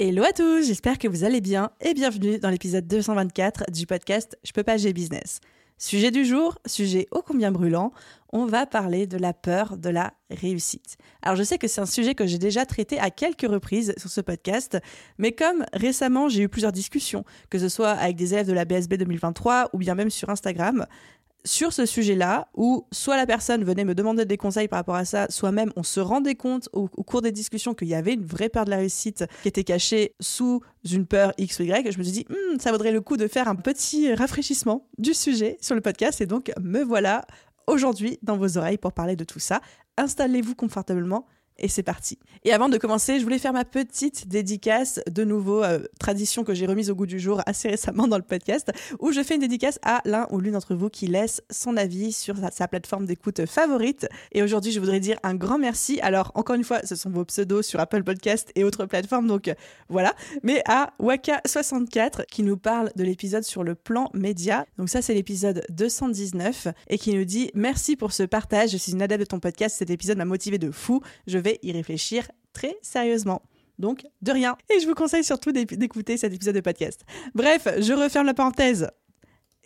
Hello à tous, j'espère que vous allez bien et bienvenue dans l'épisode 224 du podcast Je peux pas, j'ai business. Sujet du jour, sujet ô combien brûlant, on va parler de la peur de la réussite. Alors je sais que c'est un sujet que j'ai déjà traité à quelques reprises sur ce podcast, mais comme récemment j'ai eu plusieurs discussions, que ce soit avec des élèves de la BSB 2023 ou bien même sur Instagram, sur ce sujet-là, où soit la personne venait me demander des conseils par rapport à ça, soit même on se rendait compte au, cours des discussions qu'il y avait une vraie peur de la réussite qui était cachée sous une peur X ou Y, je me suis dit, hmm, ça vaudrait le coup de faire un petit rafraîchissement du sujet sur le podcast, et donc me voilà aujourd'hui dans vos oreilles pour parler de tout ça. Installez-vous confortablement et c'est parti. Et avant de commencer, je voulais faire ma petite dédicace, de nouveau, euh, tradition que j'ai remise au goût du jour assez récemment dans le podcast, où je fais une dédicace à l'un ou l'une d'entre vous qui laisse son avis sur sa, plateforme d'écoute favorite. Et aujourd'hui, je voudrais dire un grand merci. Alors, encore une fois, ce sont vos pseudos sur Apple Podcast et autres plateformes, donc euh, voilà. Mais à Waka64 qui nous parle de l'épisode sur le plan média. Donc ça, c'est l'épisode 219 et qui nous dit merci pour ce partage. Je suis une adepte de ton podcast. Cet épisode m'a motivé de fou. Je vais y réfléchir très sérieusement. Donc, de rien. Et je vous conseille surtout d'écouter cet épisode de podcast. Bref, je referme la parenthèse.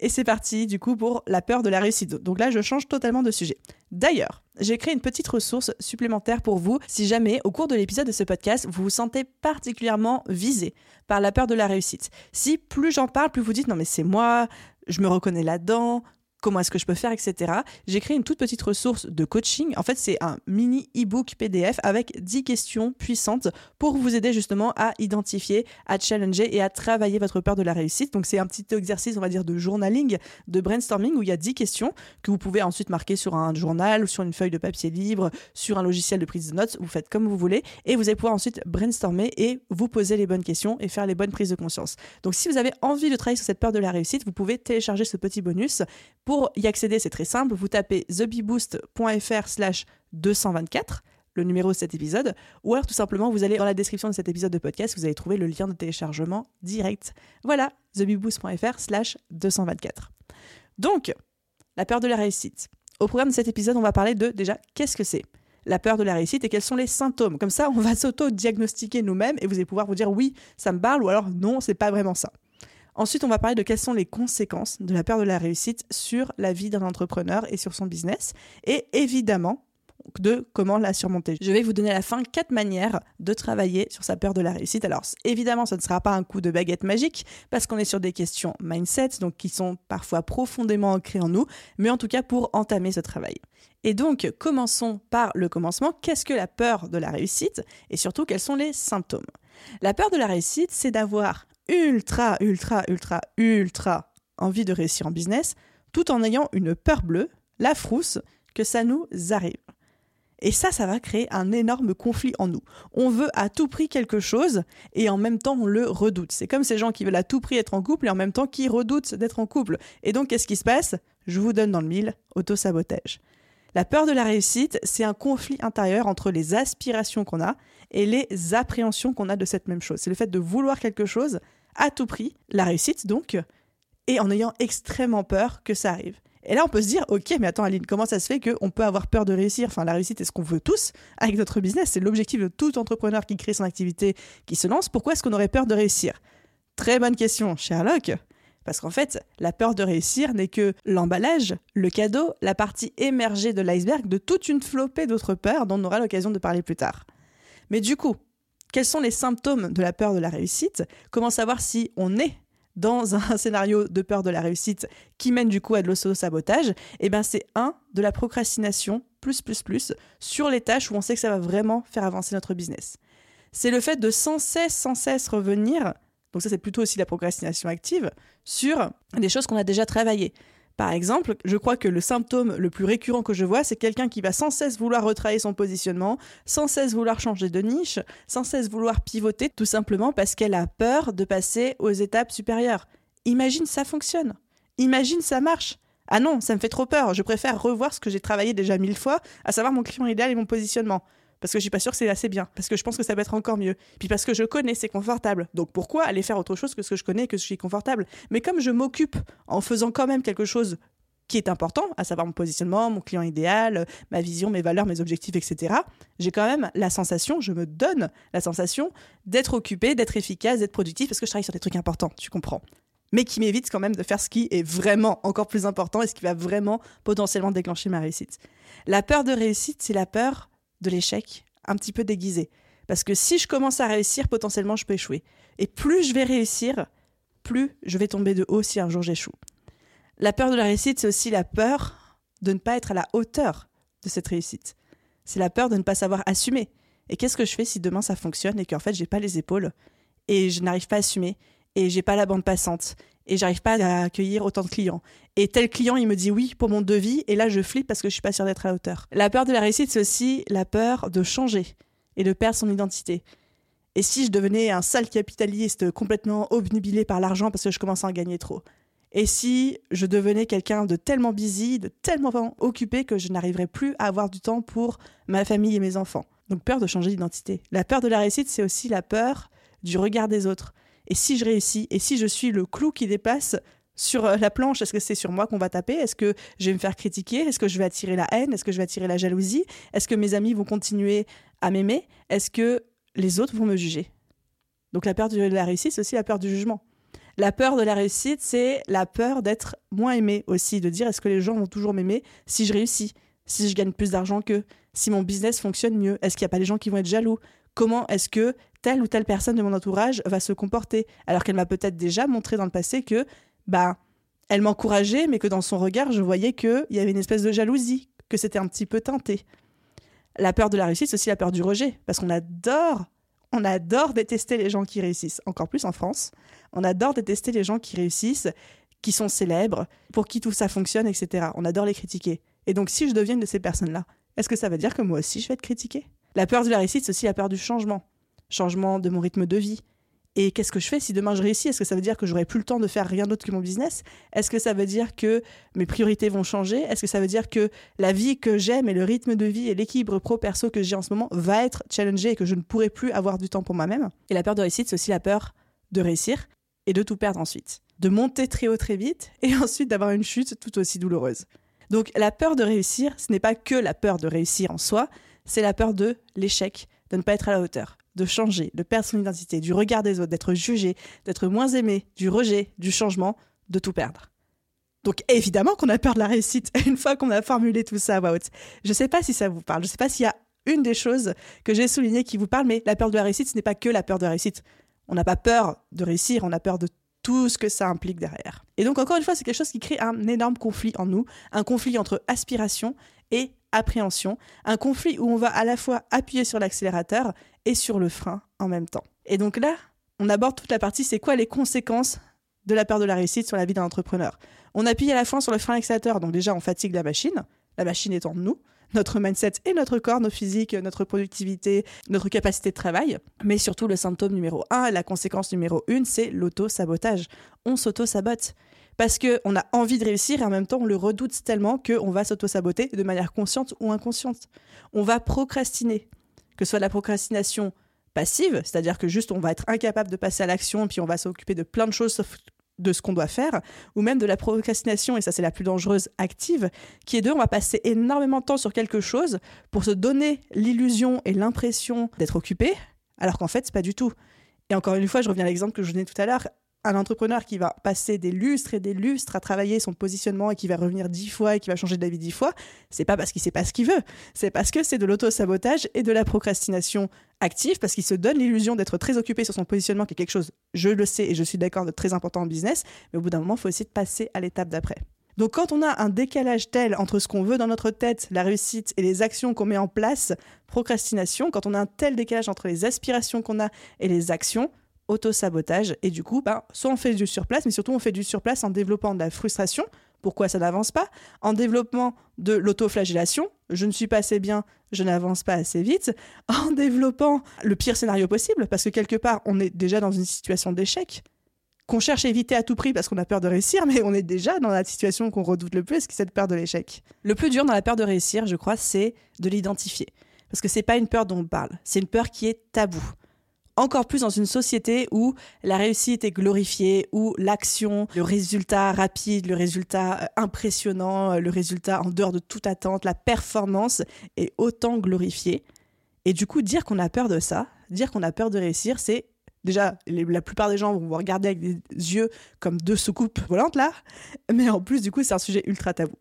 Et c'est parti, du coup, pour la peur de la réussite. Donc là, je change totalement de sujet. D'ailleurs, j'ai créé une petite ressource supplémentaire pour vous si jamais, au cours de l'épisode de ce podcast, vous vous sentez particulièrement visé par la peur de la réussite. Si plus j'en parle, plus vous dites non mais c'est moi, je me reconnais là-dedans, comment est-ce que je peux faire, etc. J'ai créé une toute petite ressource de coaching. En fait, c'est un mini e-book PDF avec 10 questions puissantes pour vous aider justement à identifier, à challenger et à travailler votre peur de la réussite. Donc, c'est un petit exercice, on va dire, de journaling, de brainstorming où il y a 10 questions que vous pouvez ensuite marquer sur un journal ou sur une feuille de papier libre, sur un logiciel de prise de notes. Vous faites comme vous voulez et vous allez pouvoir ensuite brainstormer et vous poser les bonnes questions et faire les bonnes prises de conscience. Donc, si vous avez envie de travailler sur cette peur de la réussite, vous pouvez télécharger ce petit bonus pour y accéder, c'est très simple. Vous tapez thebeboost.fr slash 224 le numéro de cet épisode, ou alors tout simplement vous allez dans la description de cet épisode de podcast, vous allez trouver le lien de téléchargement direct. Voilà, thebeboost.fr slash 224. Donc, la peur de la réussite. Au programme de cet épisode, on va parler de déjà qu'est-ce que c'est la peur de la réussite et quels sont les symptômes. Comme ça, on va s'auto-diagnostiquer nous-mêmes et vous allez pouvoir vous dire oui, ça me parle ou alors non, c'est pas vraiment ça. Ensuite, on va parler de quelles sont les conséquences de la peur de la réussite sur la vie d'un entrepreneur et sur son business. Et évidemment, de comment la surmonter. Je vais vous donner à la fin quatre manières de travailler sur sa peur de la réussite. Alors évidemment, ce ne sera pas un coup de baguette magique parce qu'on est sur des questions mindset, donc qui sont parfois profondément ancrées en nous, mais en tout cas pour entamer ce travail. Et donc, commençons par le commencement. Qu'est-ce que la peur de la réussite? Et surtout quels sont les symptômes? La peur de la réussite, c'est d'avoir ultra, ultra, ultra, ultra envie de réussir en business, tout en ayant une peur bleue, la frousse, que ça nous arrive. Et ça, ça va créer un énorme conflit en nous. On veut à tout prix quelque chose et en même temps on le redoute. C'est comme ces gens qui veulent à tout prix être en couple et en même temps qui redoutent d'être en couple. Et donc qu'est-ce qui se passe? Je vous donne dans le mille, auto-sabotage. La peur de la réussite, c'est un conflit intérieur entre les aspirations qu'on a et les appréhensions qu'on a de cette même chose. C'est le fait de vouloir quelque chose à tout prix, la réussite donc, et en ayant extrêmement peur que ça arrive. Et là, on peut se dire, ok, mais attends, Aline, comment ça se fait qu'on peut avoir peur de réussir? Enfin, la réussite est ce qu'on veut tous avec notre business? C'est l'objectif de tout entrepreneur qui crée son activité, qui se lance. Pourquoi est-ce qu'on aurait peur de réussir? Très bonne question, Sherlock. Parce qu'en fait, la peur de réussir n'est que l'emballage, le cadeau, la partie émergée de l'iceberg de toute une flopée d'autres peurs dont on aura l'occasion de parler plus tard. Mais du coup, quels sont les symptômes de la peur de la réussite Comment savoir si on est dans un scénario de peur de la réussite qui mène du coup à de l'auto-sabotage Eh bien, c'est un de la procrastination plus plus plus sur les tâches où on sait que ça va vraiment faire avancer notre business. C'est le fait de sans cesse, sans cesse revenir, donc ça c'est plutôt aussi la procrastination active, sur des choses qu'on a déjà travaillées. Par exemple, je crois que le symptôme le plus récurrent que je vois, c'est quelqu'un qui va sans cesse vouloir retravailler son positionnement, sans cesse vouloir changer de niche, sans cesse vouloir pivoter, tout simplement parce qu'elle a peur de passer aux étapes supérieures. Imagine ça fonctionne. Imagine ça marche. Ah non, ça me fait trop peur. Je préfère revoir ce que j'ai travaillé déjà mille fois, à savoir mon client idéal et mon positionnement. Parce que je suis pas sûre que c'est assez bien. Parce que je pense que ça peut être encore mieux. Puis parce que je connais, c'est confortable. Donc pourquoi aller faire autre chose que ce que je connais et que je suis confortable? Mais comme je m'occupe en faisant quand même quelque chose qui est important, à savoir mon positionnement, mon client idéal, ma vision, mes valeurs, mes objectifs, etc., j'ai quand même la sensation, je me donne la sensation d'être occupé, d'être efficace, d'être productif, parce que je travaille sur des trucs importants, tu comprends mais qui m'évite quand même de faire ce qui est vraiment encore plus important et ce qui va vraiment potentiellement déclencher ma réussite. La peur de réussite, c'est la peur de l'échec, un petit peu déguisée. Parce que si je commence à réussir, potentiellement, je peux échouer. Et plus je vais réussir, plus je vais tomber de haut si un jour j'échoue. La peur de la réussite, c'est aussi la peur de ne pas être à la hauteur de cette réussite. C'est la peur de ne pas savoir assumer. Et qu'est-ce que je fais si demain ça fonctionne et qu'en fait j'ai pas les épaules et je n'arrive pas à assumer et j'ai pas la bande passante et j'arrive pas à accueillir autant de clients. Et tel client, il me dit oui pour mon devis et là je flippe parce que je suis pas sûre d'être à la hauteur. La peur de la réussite, c'est aussi la peur de changer et de perdre son identité. Et si je devenais un sale capitaliste complètement obnubilé par l'argent parce que je commence à en gagner trop? Et si je devenais quelqu'un de tellement busy, de tellement occupé que je n'arriverais plus à avoir du temps pour ma famille et mes enfants? Donc peur de changer d'identité. La peur de la réussite, c'est aussi la peur du regard des autres. Et si je réussis Et si je suis le clou qui dépasse sur euh, la planche, est-ce que c'est sur moi qu'on va taper? Est-ce que je vais me faire critiquer? Est-ce que je vais attirer la haine? Est-ce que je vais attirer la jalousie? Est-ce que mes amis vont continuer à m'aimer? Est-ce que les autres vont me juger? Donc la peur de la réussite, c'est aussi la peur du jugement. La peur de la réussite, c'est la peur d'être moins aimé aussi, de dire est-ce que les gens vont toujours m'aimer si je réussis, si je gagne plus d'argent qu'eux, si mon business fonctionne mieux, est-ce qu'il n'y a pas des gens qui vont être jaloux? Comment est-ce que telle ou telle personne de mon entourage va se comporter, alors qu'elle m'a peut-être déjà montré dans le passé que, bah, elle m'encourageait, mais que dans son regard, je voyais qu'il y avait une espèce de jalousie, que c'était un petit peu teinté. La peur de la réussite, c'est aussi la peur du rejet, parce qu'on adore, on adore détester les gens qui réussissent, encore plus en France. On adore détester les gens qui réussissent, qui sont célèbres, pour qui tout ça fonctionne, etc. On adore les critiquer. Et donc, si je deviens de ces personnes-là, est-ce que ça veut dire que moi aussi je vais être critiquée? La peur de la réussite, c'est aussi la peur du changement changement de mon rythme de vie. Et qu'est-ce que je fais si demain je réussis? Est-ce que ça veut dire que j'aurai plus le temps de faire rien d'autre que mon business? Est-ce que ça veut dire que mes priorités vont changer? Est-ce que ça veut dire que la vie que j'aime et le rythme de vie et l'équilibre pro-perso que j'ai en ce moment va être challengé et que je ne pourrai plus avoir du temps pour moi-même? Et la peur de réussite, c'est aussi la peur de réussir et de tout perdre ensuite. De monter très haut très vite et ensuite d'avoir une chute tout aussi douloureuse. Donc la peur de réussir, ce n'est pas que la peur de réussir en soi, c'est la peur de l'échec, de ne pas être à la hauteur de changer, de perdre son identité, du regard des autres, d'être jugé, d'être moins aimé, du rejet, du changement, de tout perdre. Donc évidemment qu'on a peur de la réussite une fois qu'on a formulé tout ça à Je ne sais pas si ça vous parle, je ne sais pas s'il y a une des choses que j'ai soulignées qui vous parle, mais la peur de la réussite, ce n'est pas que la peur de la réussite. On n'a pas peur de réussir, on a peur de tout ce que ça implique derrière. Et donc encore une fois, c'est quelque chose qui crée un énorme conflit en nous, un conflit entre aspiration et appréhension, un conflit où on va à la fois appuyer sur l'accélérateur et sur le frein en même temps. Et donc là, on aborde toute la partie, c'est quoi les conséquences de la peur de la réussite sur la vie d'un entrepreneur? On appuie à la fois sur le frein accélérateur, donc déjà on fatigue la machine, la machine étant nous, notre mindset et notre corps, nos physiques, notre productivité, notre capacité de travail. Mais surtout, le symptôme numéro un, la conséquence numéro une, c'est l'auto-sabotage. On s'auto-sabote parce qu'on a envie de réussir et en même temps on le redoute tellement qu'on va s'auto-saboter de manière consciente ou inconsciente. On va procrastiner, que ce soit la procrastination passive, c'est-à-dire que juste on va être incapable de passer à l'action puis on va s'occuper de plein de choses sauf de ce qu'on doit faire, ou même de la procrastination, et ça c'est la plus dangereuse, active, qui est de on va passer énormément de temps sur quelque chose pour se donner l'illusion et l'impression d'être occupé, alors qu'en fait c'est pas du tout. Et encore une fois, je reviens à l'exemple que je donnais tout à l'heure, un entrepreneur qui va passer des lustres et des lustres à travailler son positionnement et qui va revenir dix fois et qui va changer d'avis dix fois, c'est pas parce qu'il sait pas ce qu'il veut, c'est parce que c'est de l'auto-sabotage et de la procrastination active, parce qu'il se donne l'illusion d'être très occupé sur son positionnement, qui est quelque chose, je le sais et je suis d'accord, de très important en business, mais au bout d'un moment, il faut essayer de passer à l'étape d'après. Donc quand on a un décalage tel entre ce qu'on veut dans notre tête, la réussite et les actions qu'on met en place, procrastination, quand on a un tel décalage entre les aspirations qu'on a et les actions, auto-sabotage. Et du coup, ben, soit on fait du surplace, mais surtout on fait du surplace en développant de la frustration pourquoi ça n'avance pas? En développant de l'autoflagellation, je ne suis pas assez bien, je n'avance pas assez vite. En développant le pire scénario possible, parce que quelque part, on est déjà dans une situation d'échec qu'on cherche à éviter à tout prix parce qu'on a peur de réussir, mais on est déjà dans la situation qu'on redoute le plus, qui est cette peur de l'échec. Le plus dur dans la peur de réussir, je crois, c'est de l'identifier. Parce que c'est pas une peur dont on parle, c'est une peur qui est tabou encore plus dans une société où la réussite est glorifiée, où l'action, le résultat rapide, le résultat euh, impressionnant, euh, le résultat en dehors de toute attente, la performance est autant glorifiée. Et du coup, dire qu'on a peur de ça, dire qu'on a peur de réussir, c'est déjà, la plupart des gens vont vous regarder avec des yeux comme deux soucoupes volantes là, mais en plus, du coup, c'est un sujet ultra tabou.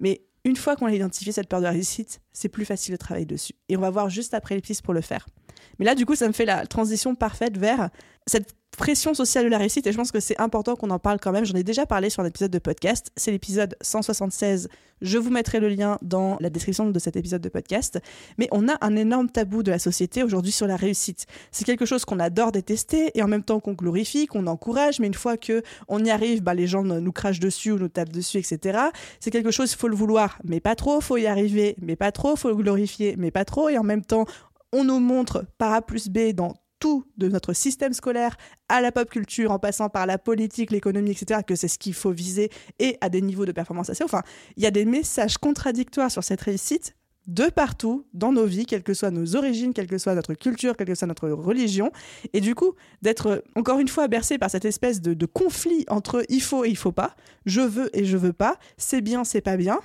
Mais une fois qu'on a identifié cette peur de réussite, c'est plus facile de travailler dessus. Et on va voir juste après les pistes pour le faire. Mais là, du coup, ça me fait la transition parfaite vers cette pression sociale de la réussite et je pense que c'est important qu'on en parle quand même. J'en ai déjà parlé sur un épisode de podcast. C'est l'épisode 176. Je vous mettrai le lien dans la description de cet épisode de podcast. Mais on a un énorme tabou de la société aujourd'hui sur la réussite. C'est quelque chose qu'on adore détester et en même temps qu'on glorifie, qu'on encourage. Mais une fois que on y arrive, bah, les gens nous crachent dessus ou nous tapent dessus, etc. C'est quelque chose, faut le vouloir, mais pas trop. Faut y arriver, mais pas trop. Faut le glorifier, mais pas trop. Et en même temps, on nous montre par A plus B dans tout de notre système scolaire à la pop culture, en passant par la politique, l'économie, etc., que c'est ce qu'il faut viser et à des niveaux de performance assez hauts. Enfin, il y a des messages contradictoires sur cette réussite de partout dans nos vies, quelles que soient nos origines, quelle que soit notre culture, quelle que soit notre religion. Et du coup, d'être encore une fois bercé par cette espèce de, conflit entre il faut et il faut pas, je veux et je veux pas, c'est bien, c'est pas bien,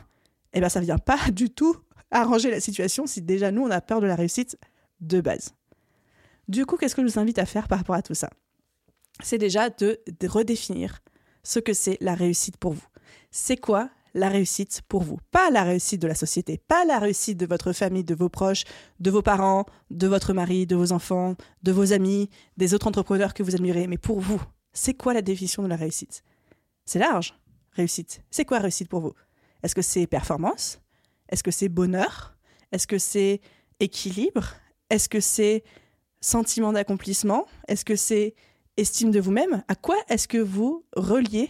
eh ben ça vient pas du tout arranger la situation si déjà nous on a peur de la réussite de base. Du coup, qu'est-ce que je vous invite à faire par rapport à tout ça? C'est déjà de, redéfinir ce que c'est la réussite pour vous. C'est quoi la réussite pour vous? Pas la réussite de la société, pas la réussite de votre famille, de vos proches, de vos parents, de votre mari, de vos enfants, de vos amis, des autres entrepreneurs que vous admirez, mais pour vous, c'est quoi la définition de la réussite? C'est large, réussite. C'est quoi réussite pour vous? Est-ce que c'est performance? Est-ce que c'est bonheur? Est-ce que c'est équilibre? Est-ce que c'est sentiment d'accomplissement? Est-ce que c'est estime de vous-même? À quoi est-ce que vous reliez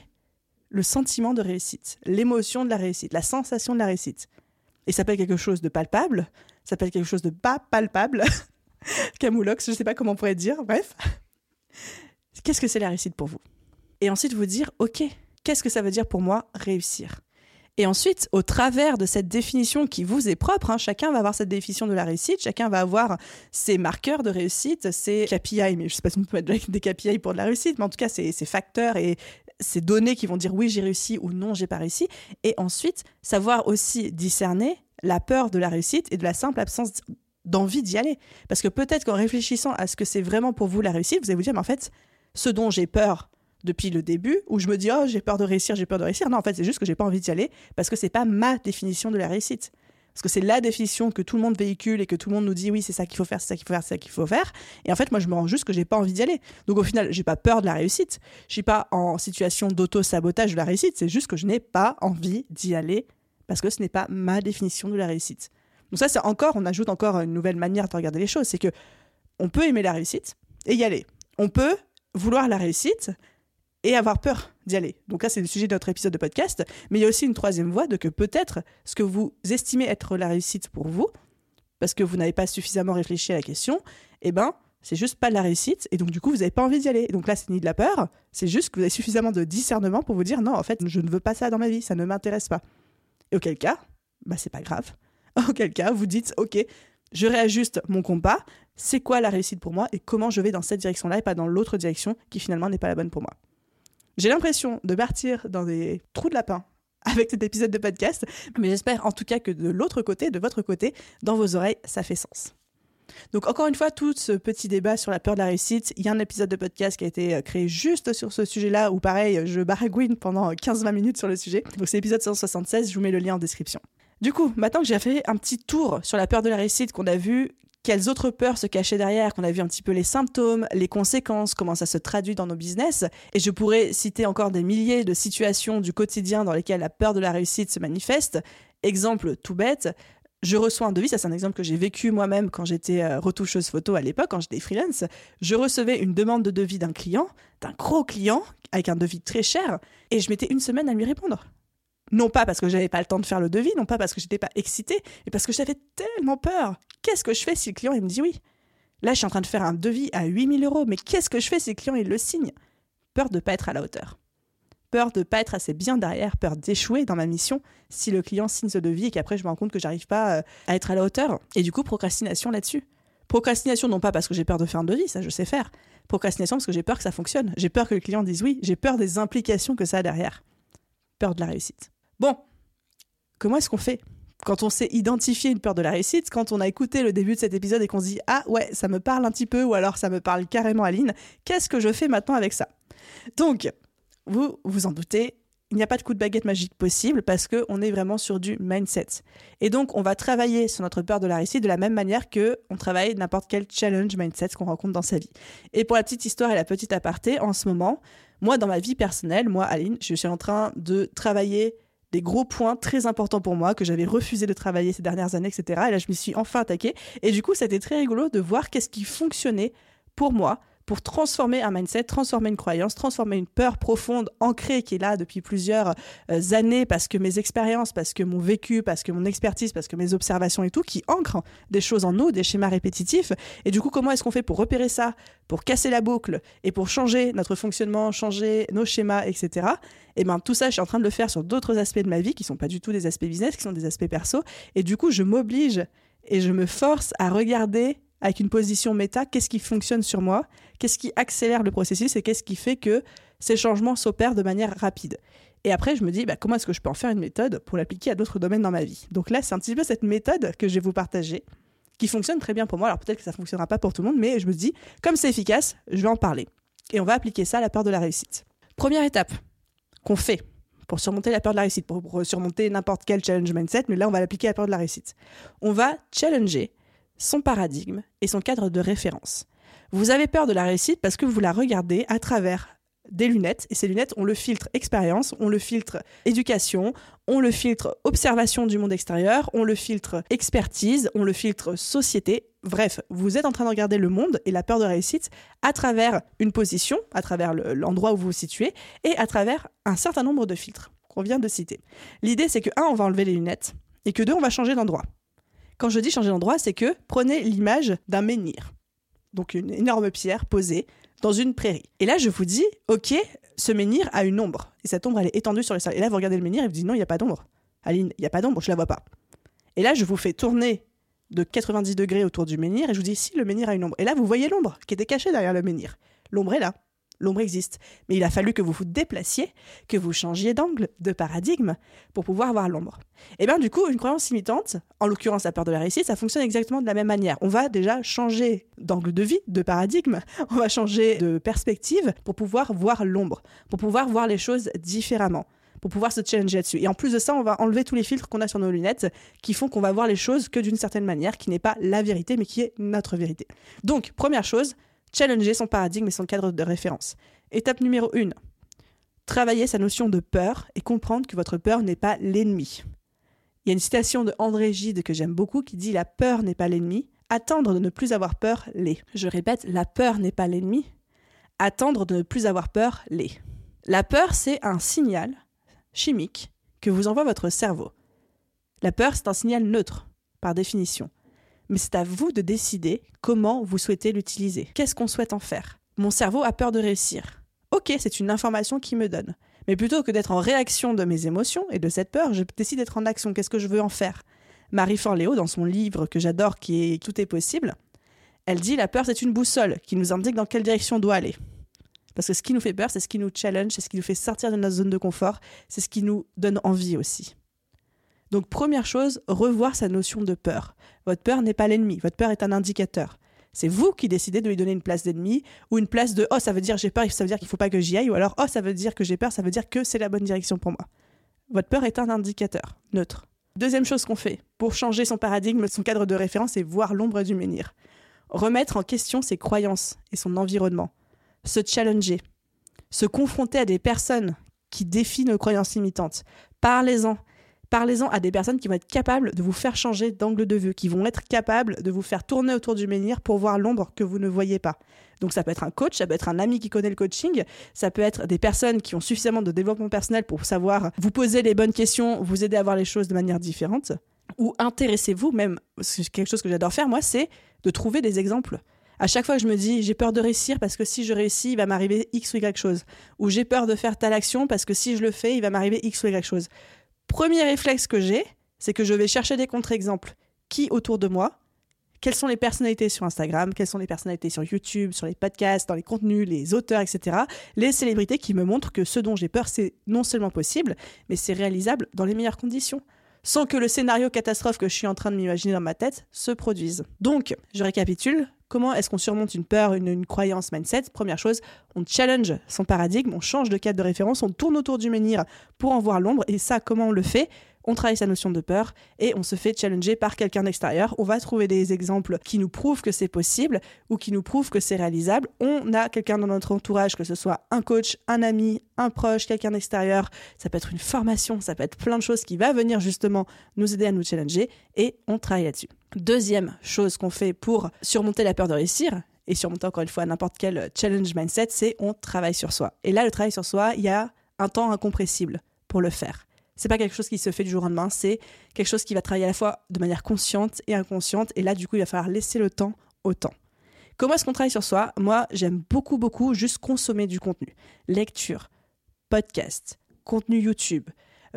le sentiment de réussite, l'émotion de la réussite, la sensation de la réussite? Et ça s'appelle quelque chose de palpable, ça s'appelle quelque chose de pas palpable. Camoulox, je ne sais pas comment on pourrait dire, bref. Qu'est-ce que c'est la réussite pour vous? Et ensuite vous dire, ok, qu'est-ce que ça veut dire pour moi réussir? Et ensuite, au travers de cette définition qui vous est propre, hein, chacun va avoir cette définition de la réussite, chacun va avoir ses marqueurs de réussite, ses KPI, mais je ne sais pas si on peut mettre des KPI pour de la réussite, mais en tout cas, ces, facteurs et ces données qui vont dire oui, j'ai réussi ou non, j'ai pas réussi. Et ensuite, savoir aussi discerner la peur de la réussite et de la simple absence d'envie d'y aller. Parce que peut-être qu'en réfléchissant à ce que c'est vraiment pour vous la réussite, vous allez vous dire, mais en fait, ce dont j'ai peur, depuis le début où je me dis oh j'ai peur de réussir, j'ai peur de réussir. Non, en fait, c'est juste que j'ai pas envie d'y aller parce que c'est pas ma définition de la réussite. Parce que c'est la définition que tout le monde véhicule et que tout le monde nous dit oui, c'est ça qu'il faut faire, c'est ça qu'il faut faire, c'est ça qu'il faut faire. Et en fait, moi, je me rends juste que j'ai pas envie d'y aller. Donc au final, j'ai pas peur de la réussite. Je suis pas en situation d'auto-sabotage de la réussite. C'est juste que je n'ai pas envie d'y aller parce que ce n'est pas ma définition de la réussite. Donc ça, c'est encore, on ajoute encore une nouvelle manière de regarder les choses. C'est que on peut aimer la réussite et y aller. On peut vouloir la réussite et avoir peur d'y aller. Donc là, c'est le sujet de notre épisode de podcast. Mais il y a aussi une troisième voie de que peut-être ce que vous estimez être la réussite pour vous, parce que vous n'avez pas suffisamment réfléchi à la question, eh ben, c'est juste pas de la réussite. Et donc, du coup, vous n'avez pas envie d'y aller. Donc là, c'est ni de la peur, c'est juste que vous avez suffisamment de discernement pour vous dire non, en fait, je ne veux pas ça dans ma vie, ça ne m'intéresse pas. Et auquel cas, bah, c'est pas grave. Auquel cas, vous dites, ok, je réajuste mon compas, c'est quoi la réussite pour moi et comment je vais dans cette direction-là et pas dans l'autre direction qui finalement n'est pas la bonne pour moi. J'ai l'impression de partir dans des trous de lapin avec cet épisode de podcast, mais j'espère en tout cas que de l'autre côté, de votre côté, dans vos oreilles, ça fait sens. Donc encore une fois, tout ce petit débat sur la peur de la réussite, il y a un épisode de podcast qui a été euh, créé juste sur ce sujet-là, où pareil, je baragouine pendant 15-20 minutes sur le sujet. Donc c'est l'épisode 176, je vous mets le lien en description. Du coup, maintenant que j'ai fait un petit tour sur la peur de la réussite, qu'on a vu quelles autres peurs se cachaient derrière, qu'on a vu un petit peu les symptômes, les conséquences, comment ça se traduit dans nos business. Et je pourrais citer encore des milliers de situations du quotidien dans lesquelles la peur de la réussite se manifeste. Exemple tout bête, je reçois un devis, ça c'est un exemple que j'ai vécu moi-même quand j'étais euh, retoucheuse photo à l'époque, quand j'étais freelance. Je recevais une demande de devis d'un client, d'un gros client, avec un devis très cher, et je mettais une semaine à lui répondre. Non pas parce que j'avais pas le temps de faire le devis, non pas parce que j'étais pas excitée, mais parce que j'avais tellement peur. Qu'est-ce que je fais si le client me dit oui? Là, je suis en train de faire un devis à 8000 euros, mais qu'est-ce que je fais si le client il le signe? Peur de pas être à la hauteur. Peur de pas être assez bien derrière, peur d'échouer dans ma mission si le client signe ce devis et qu'après je me rends compte que j'arrive pas euh, à être à la hauteur. Et du coup, procrastination là-dessus. Procrastination non pas parce que j'ai peur de faire un devis, ça je sais faire. Procrastination parce que j'ai peur que ça fonctionne. J'ai peur que le client dise oui. J'ai peur des implications que ça a derrière. Peur de la réussite. Bon, comment est-ce qu'on fait quand on sait identifier une peur de la réussite, quand on a écouté le début de cet épisode et qu'on se dit ah ouais ça me parle un petit peu ou alors ça me parle carrément Aline, qu'est-ce que je fais maintenant avec ça? Donc vous vous en doutez, il n'y a pas de coup de baguette magique possible parce qu'on est vraiment sur du mindset. Et donc, on va travailler sur notre peur de la réussite de la même manière que on travaille n'importe quel challenge mindset qu'on rencontre dans sa vie. Et pour la petite histoire et la petite aparté, en ce moment, moi, dans ma vie personnelle, moi, Aline, je suis en train de travailler des gros points très importants pour moi que j'avais refusé de travailler ces dernières années, etc. Et là, je m'y suis enfin attaquée. Et du coup, c'était très rigolo de voir qu'est-ce qui fonctionnait pour moi pour transformer un mindset, transformer une croyance, transformer une peur profonde ancrée qui est là depuis plusieurs euh, années parce que mes expériences, parce que mon vécu, parce que mon expertise, parce que mes observations et tout, qui ancrent des choses en nous, des schémas répétitifs. Et du coup, comment est-ce qu'on fait pour repérer ça, pour casser la boucle et pour changer notre fonctionnement, changer nos schémas, etc. Et eh bien tout ça, je suis en train de le faire sur d'autres aspects de ma vie qui sont pas du tout des aspects business, qui sont des aspects perso. Et du coup, je m'oblige et je me force à regarder avec une position méta, qu'est-ce qui fonctionne sur moi, qu'est-ce qui accélère le processus et qu'est-ce qui fait que ces changements s'opèrent de manière rapide. Et après, je me dis, bah, comment est-ce que je peux en faire une méthode pour l'appliquer à d'autres domaines dans ma vie? Donc là, c'est un petit peu cette méthode que je vais vous partager, qui fonctionne très bien pour moi. Alors peut-être que ça ne fonctionnera pas pour tout le monde, mais je me dis, comme c'est efficace, je vais en parler. Et on va appliquer ça à la peur de la réussite. Première étape qu'on fait pour surmonter la peur de la réussite, pour surmonter n'importe quel challenge mindset, mais là, on va l'appliquer à la peur de la réussite. On va challenger son paradigme et son cadre de référence. Vous avez peur de la réussite parce que vous la regardez à travers des lunettes, et ces lunettes, on le filtre expérience, on le filtre éducation, on le filtre observation du monde extérieur, on le filtre expertise, on le filtre société. Bref, vous êtes en train de regarder le monde et la peur de réussite à travers une position, à travers l'endroit où vous vous situez, et à travers un certain nombre de filtres qu'on vient de citer. L'idée, c'est que, un, on va enlever les lunettes, et que deux, on va changer d'endroit. Quand je dis changer d'endroit, c'est que prenez l'image d'un menhir. Donc une énorme pierre posée dans une prairie. Et là, je vous dis, ok, ce menhir a une ombre. Et cette ombre, elle est étendue sur le sol. Et là, vous regardez le menhir et vous dites, non, il n'y a pas d'ombre. Aline, il n'y a pas d'ombre, je la vois pas. Et là, je vous fais tourner de 90 degrés autour du menhir et je vous dis, si, le menhir a une ombre. Et là, vous voyez l'ombre qui était cachée derrière le menhir. L'ombre est là l'ombre existe. Mais il a fallu que vous vous déplaciez, que vous changiez d'angle, de paradigme, pour pouvoir voir l'ombre. Et bien du coup, une croyance limitante, en l'occurrence la peur de la réussite, ça fonctionne exactement de la même manière. On va déjà changer d'angle de vie, de paradigme, on va changer de perspective pour pouvoir voir l'ombre, pour pouvoir voir les choses différemment pour pouvoir se challenger là-dessus. Et en plus de ça, on va enlever tous les filtres qu'on a sur nos lunettes qui font qu'on va voir les choses que d'une certaine manière, qui n'est pas la vérité, mais qui est notre vérité. Donc, première chose, challenger son paradigme et son cadre de référence. Étape numéro 1. Travailler sa notion de peur et comprendre que votre peur n'est pas l'ennemi. Il y a une citation de André Gide que j'aime beaucoup qui dit La peur n'est pas l'ennemi, attendre de ne plus avoir peur l'est. Je répète, la peur n'est pas l'ennemi, attendre de ne plus avoir peur l'est. La peur, c'est un signal chimique que vous envoie votre cerveau. La peur, c'est un signal neutre, par définition mais c'est à vous de décider comment vous souhaitez l'utiliser. Qu'est-ce qu'on souhaite en faire? Mon cerveau a peur de réussir. Ok, c'est une information qui me donne. Mais plutôt que d'être en réaction de mes émotions et de cette peur, je décide d'être en action. Qu'est-ce que je veux en faire? Marie Forleo, dans son livre que j'adore, qui est Tout est possible, elle dit la peur, c'est une boussole qui nous indique dans quelle direction on doit aller. Parce que ce qui nous fait peur, c'est ce qui nous challenge, c'est ce qui nous fait sortir de notre zone de confort, c'est ce qui nous donne envie aussi. Donc première chose, revoir sa notion de peur. Votre peur n'est pas l'ennemi, votre peur est un indicateur. C'est vous qui décidez de lui donner une place d'ennemi ou une place de oh ça veut dire j'ai peur, ça veut dire qu'il ne faut pas que j'y aille ou alors oh ça veut dire que j'ai peur, ça veut dire que c'est la bonne direction pour moi. Votre peur est un indicateur neutre. Deuxième chose qu'on fait pour changer son paradigme, son cadre de référence, c'est voir l'ombre du menhir. Remettre en question ses croyances et son environnement. Se challenger. Se confronter à des personnes qui défient nos croyances limitantes. Parlez-en. Parlez-en à des personnes qui vont être capables de vous faire changer d'angle de vue, qui vont être capables de vous faire tourner autour du menhir pour voir l'ombre que vous ne voyez pas. Donc ça peut être un coach, ça peut être un ami qui connaît le coaching, ça peut être des personnes qui ont suffisamment de développement personnel pour savoir vous poser les bonnes questions, vous aider à voir les choses de manière différente. Ou intéressez-vous, même, quelque chose que j'adore faire, moi, c'est de trouver des exemples. À chaque fois que je me dis j'ai peur de réussir parce que si je réussis, il va m'arriver X ou Y chose. Ou j'ai peur de faire telle action parce que si je le fais, il va m'arriver X ou Y chose. Premier réflexe que j'ai, c'est que je vais chercher des contre-exemples. Qui autour de moi? Quelles sont les personnalités sur Instagram? Quelles sont les personnalités sur YouTube, sur les podcasts, dans les contenus, les auteurs, etc. Les célébrités qui me montrent que ce dont j'ai peur, c'est non seulement possible, mais c'est réalisable dans les meilleures conditions sans que le scénario catastrophe que je suis en train de m'imaginer dans ma tête se produise. Donc, je récapitule. Comment est-ce qu'on surmonte une peur, une, croyance mindset? Première chose, on challenge son paradigme, on change de cadre de référence, on tourne autour du menhir pour en voir l'ombre. Et ça, comment on le fait? On travaille sa notion de peur et on se fait challenger par quelqu'un d'extérieur. On va trouver des exemples qui nous prouvent que c'est possible ou qui nous prouvent que c'est réalisable. On a quelqu'un dans notre entourage, que ce soit un coach, un ami, un proche, quelqu'un d'extérieur. Ça peut être une formation, ça peut être plein de choses qui va venir justement nous aider à nous challenger et on travaille là-dessus. Deuxième chose qu'on fait pour surmonter la peur de réussir, et surmonter encore une fois n'importe quel challenge mindset, c'est on travaille sur soi. Et là, le travail sur soi, il y a un temps incompressible pour le faire. C'est pas quelque chose qui se fait du jour au lendemain, c'est quelque chose qui va travailler à la fois de manière consciente et inconsciente. Et là, du coup, il va falloir laisser le temps au temps. Comment est-ce qu'on travaille sur soi? Moi, j'aime beaucoup, beaucoup juste consommer du contenu. Lecture, podcast, contenu YouTube,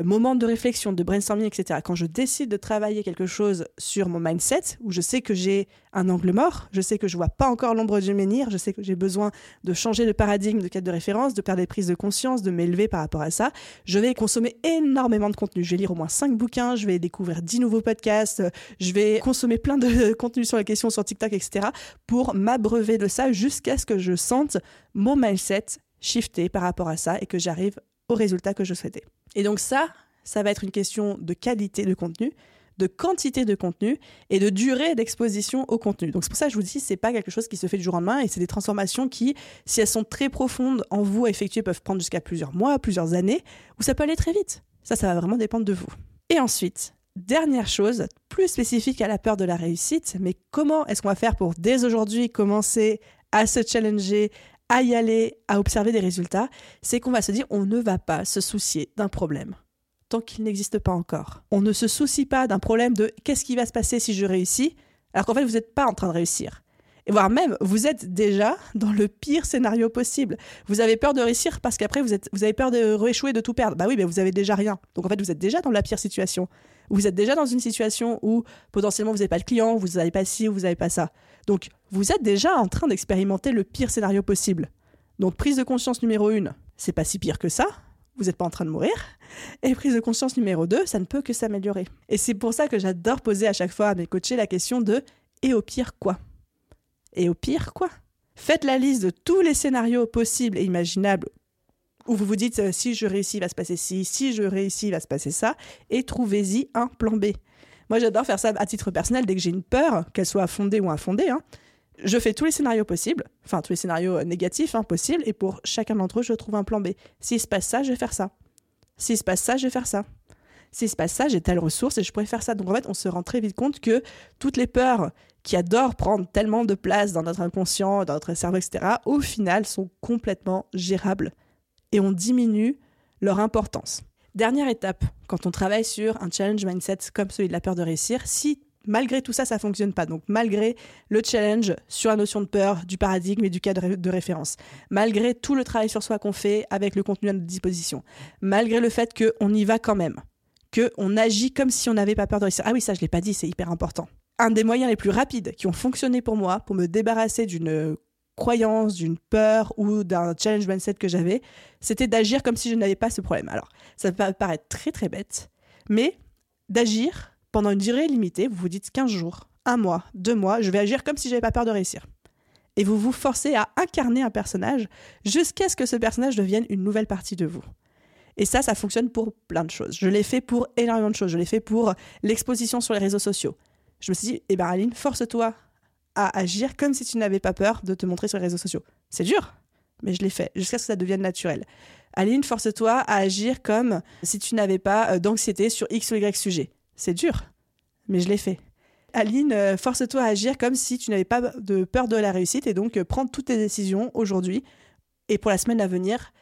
moment de réflexion, de brainstorming, etc. Quand je décide de travailler quelque chose sur mon mindset, où je sais que j'ai un angle mort, je sais que je vois pas encore l'ombre du menhir, je sais que j'ai besoin de changer de paradigme, de cadre de référence, de faire des prises de conscience, de m'élever par rapport à ça, je vais consommer énormément de contenu. Je vais lire au moins 5 bouquins, je vais découvrir 10 nouveaux podcasts, je vais consommer plein de contenu sur la question sur TikTok, etc. pour m'abreuver de ça jusqu'à ce que je sente mon mindset shifter par rapport à ça et que j'arrive au résultat que je souhaitais. Et donc ça, ça va être une question de qualité de contenu, de quantité de contenu et de durée d'exposition au contenu. Donc c'est pour ça que je vous dis, c'est pas quelque chose qui se fait du jour au lendemain et c'est des transformations qui, si elles sont très profondes en vous à effectuer, peuvent prendre jusqu'à plusieurs mois, plusieurs années, ou ça peut aller très vite. Ça, ça va vraiment dépendre de vous. Et ensuite, dernière chose, plus spécifique à la peur de la réussite, mais comment est-ce qu'on va faire pour dès aujourd'hui commencer à se challenger, à y aller, à observer des résultats, c'est qu'on va se dire on ne va pas se soucier d'un problème tant qu'il n'existe pas encore. On ne se soucie pas d'un problème de qu'est-ce qui va se passer si je réussis, alors qu'en fait vous n'êtes pas en train de réussir. Et voire même, vous êtes déjà dans le pire scénario possible. Vous avez peur de réussir parce qu'après vous, vous avez peur de rééchouer, de tout perdre. Bah oui, mais vous avez déjà rien. Donc en fait, vous êtes déjà dans la pire situation. Vous êtes déjà dans une situation où potentiellement vous n'avez pas de client, vous n'avez pas ci, vous n'avez pas ça. Donc vous êtes déjà en train d'expérimenter le pire scénario possible. Donc prise de conscience numéro une, c'est pas si pire que ça. Vous n'êtes pas en train de mourir. Et prise de conscience numéro deux, ça ne peut que s'améliorer. Et c'est pour ça que j'adore poser à chaque fois à mes coachés la question de et au pire quoi? Et au pire quoi? Faites la liste de tous les scénarios possibles et imaginables où vous vous dites euh, si je réussis, il va se passer ci, si je réussis, il va se passer ça, et trouvez-y un plan B. Moi, j'adore faire ça à titre personnel dès que j'ai une peur, qu'elle soit fondée ou infondée. Hein. Je fais tous les scénarios possibles, enfin tous les scénarios euh, négatifs hein, possibles, et pour chacun d'entre eux, je trouve un plan B. S'il se passe ça, je vais faire ça. S'il se passe ça, je vais faire ça. S'il se passe ça, j'ai telle ressource et je pourrais faire ça. Donc en fait, on se rend très vite compte que toutes les peurs qui adorent prendre tellement de place dans notre inconscient, dans notre cerveau, etc., au final sont complètement gérables et on diminue leur importance. Dernière étape, quand on travaille sur un challenge mindset comme celui de la peur de réussir, si malgré tout ça, ça fonctionne pas. Donc, malgré le challenge sur la notion de peur, du paradigme et du cadre de référence, malgré tout le travail sur soi qu'on fait avec le contenu à notre disposition, malgré le fait qu'on y va quand même, qu'on agit comme si on n'avait pas peur de réussir. Ah oui, ça, je l'ai pas dit, c'est hyper important. Un des moyens les plus rapides qui ont fonctionné pour moi pour me débarrasser d'une croyance, d'une peur ou d'un challenge mindset que j'avais, c'était d'agir comme si je n'avais pas ce problème. Alors, ça peut paraître très très bête, mais d'agir pendant une durée limitée, vous vous dites 15 jours, un mois, deux mois, je vais agir comme si j'avais pas peur de réussir. Et vous vous forcez à incarner un personnage jusqu'à ce que ce personnage devienne une nouvelle partie de vous. Et ça, ça fonctionne pour plein de choses. Je l'ai fait pour énormément de choses. Je l'ai fait pour l'exposition sur les réseaux sociaux. Je me suis dit, eh ben Aline, force-toi à agir comme si tu n'avais pas peur de te montrer sur les réseaux sociaux. C'est dur, mais je l'ai fait jusqu'à ce que ça devienne naturel. Aline, force-toi à agir comme si tu n'avais pas euh, d'anxiété sur X ou Y sujet. C'est dur, mais je l'ai fait. Aline, euh, force-toi à agir comme si tu n'avais pas de peur de la réussite et donc euh, prendre toutes tes décisions aujourd'hui et pour la semaine à venir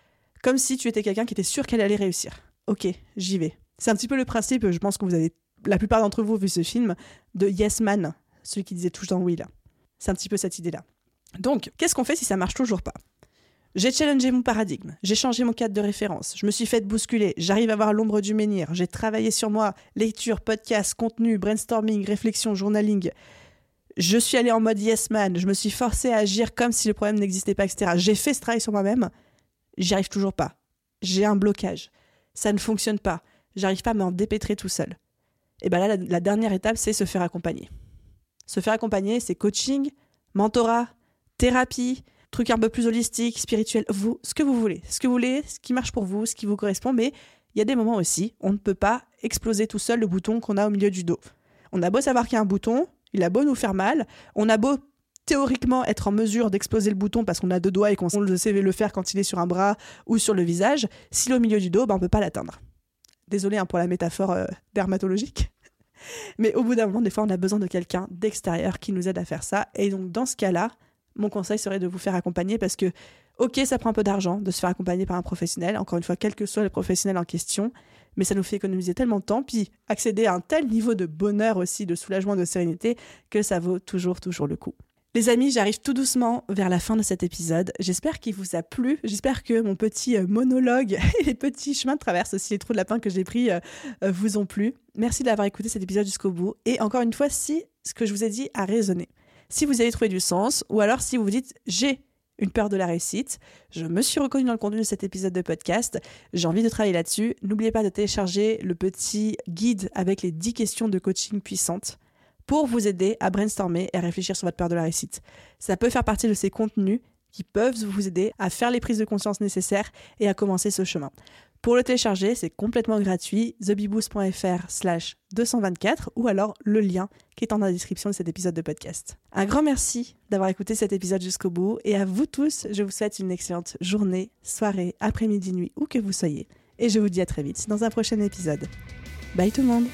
comme si tu étais quelqu'un qui était sûr qu'elle allait réussir. Ok, j'y vais. C'est un petit peu le principe, je pense que vous avez, la plupart d'entre vous, vu ce film, de Yes Man, celui qui disait touche dans oui là. C'est un petit peu cette idée-là. Donc, qu'est-ce qu'on fait si ça marche toujours pas? J'ai challengé mon paradigme, j'ai changé mon cadre de référence, je me suis fait bousculer, j'arrive à voir l'ombre du menhir, j'ai travaillé sur moi, lecture, podcast, contenu, brainstorming, réflexion, journaling. Je suis allé en mode yes man, je me suis forcé à agir comme si le problème n'existait pas, etc. J'ai fait ce travail sur moi-même, j'y arrive toujours pas. J'ai un blocage. Ça ne fonctionne pas. J'arrive pas à m'en dépêtrer tout seul. Et bien là, la, la dernière étape, c'est se faire accompagner. Se faire accompagner, c'est coaching, mentorat, thérapie, truc un peu plus holistique, spirituel, vous, ce que vous voulez, ce que vous voulez, ce qui marche pour vous, ce qui vous correspond, mais il y a des moments aussi, on ne peut pas exploser tout seul le bouton qu'on a au milieu du dos. On a beau savoir qu'il y a un bouton, il a beau nous faire mal, on a beau théoriquement être en mesure d'exploser le bouton parce qu'on a deux doigts et qu'on sait le faire quand il est sur un bras ou sur le visage, s'il est au milieu du dos, ben on peut pas l'atteindre. Désolé hein, pour la métaphore euh, dermatologique. Mais au bout d'un moment, des fois, on a besoin de quelqu'un d'extérieur qui nous aide à faire ça. Et donc, dans ce cas-là, mon conseil serait de vous faire accompagner parce que, ok, ça prend un peu d'argent de se faire accompagner par un professionnel, encore une fois, quel que soit le professionnel en question, mais ça nous fait économiser tellement de temps, puis accéder à un tel niveau de bonheur aussi, de soulagement, de sérénité, que ça vaut toujours, toujours le coup. Les amis, j'arrive tout doucement vers la fin de cet épisode. J'espère qu'il vous a plu. J'espère que mon petit euh, monologue et les petits chemins de traverse aussi, les trous de lapin que j'ai pris, euh, euh, vous ont plu. Merci d'avoir écouté cet épisode jusqu'au bout. Et encore une fois, si ce que je vous ai dit a résonné, si vous avez trouvé du sens, ou alors si vous vous dites j'ai une peur de la réussite, je me suis reconnue dans le contenu de cet épisode de podcast, j'ai envie de travailler là-dessus, n'oubliez pas de télécharger le petit guide avec les 10 questions de coaching puissantes pour vous aider à brainstormer et à réfléchir sur votre peur de la réussite. Ça peut faire partie de ces contenus qui peuvent vous aider à faire les prises de conscience nécessaires et à commencer ce chemin. Pour le télécharger, c'est complètement gratuit, thebeboost.fr slash 224 ou alors le lien qui est dans la description de cet épisode de podcast. Un grand merci d'avoir écouté cet épisode jusqu'au bout et à vous tous, je vous souhaite une excellente journée, soirée, après-midi, nuit, où que vous soyez. Et je vous dis à très vite dans un prochain épisode. Bye tout le monde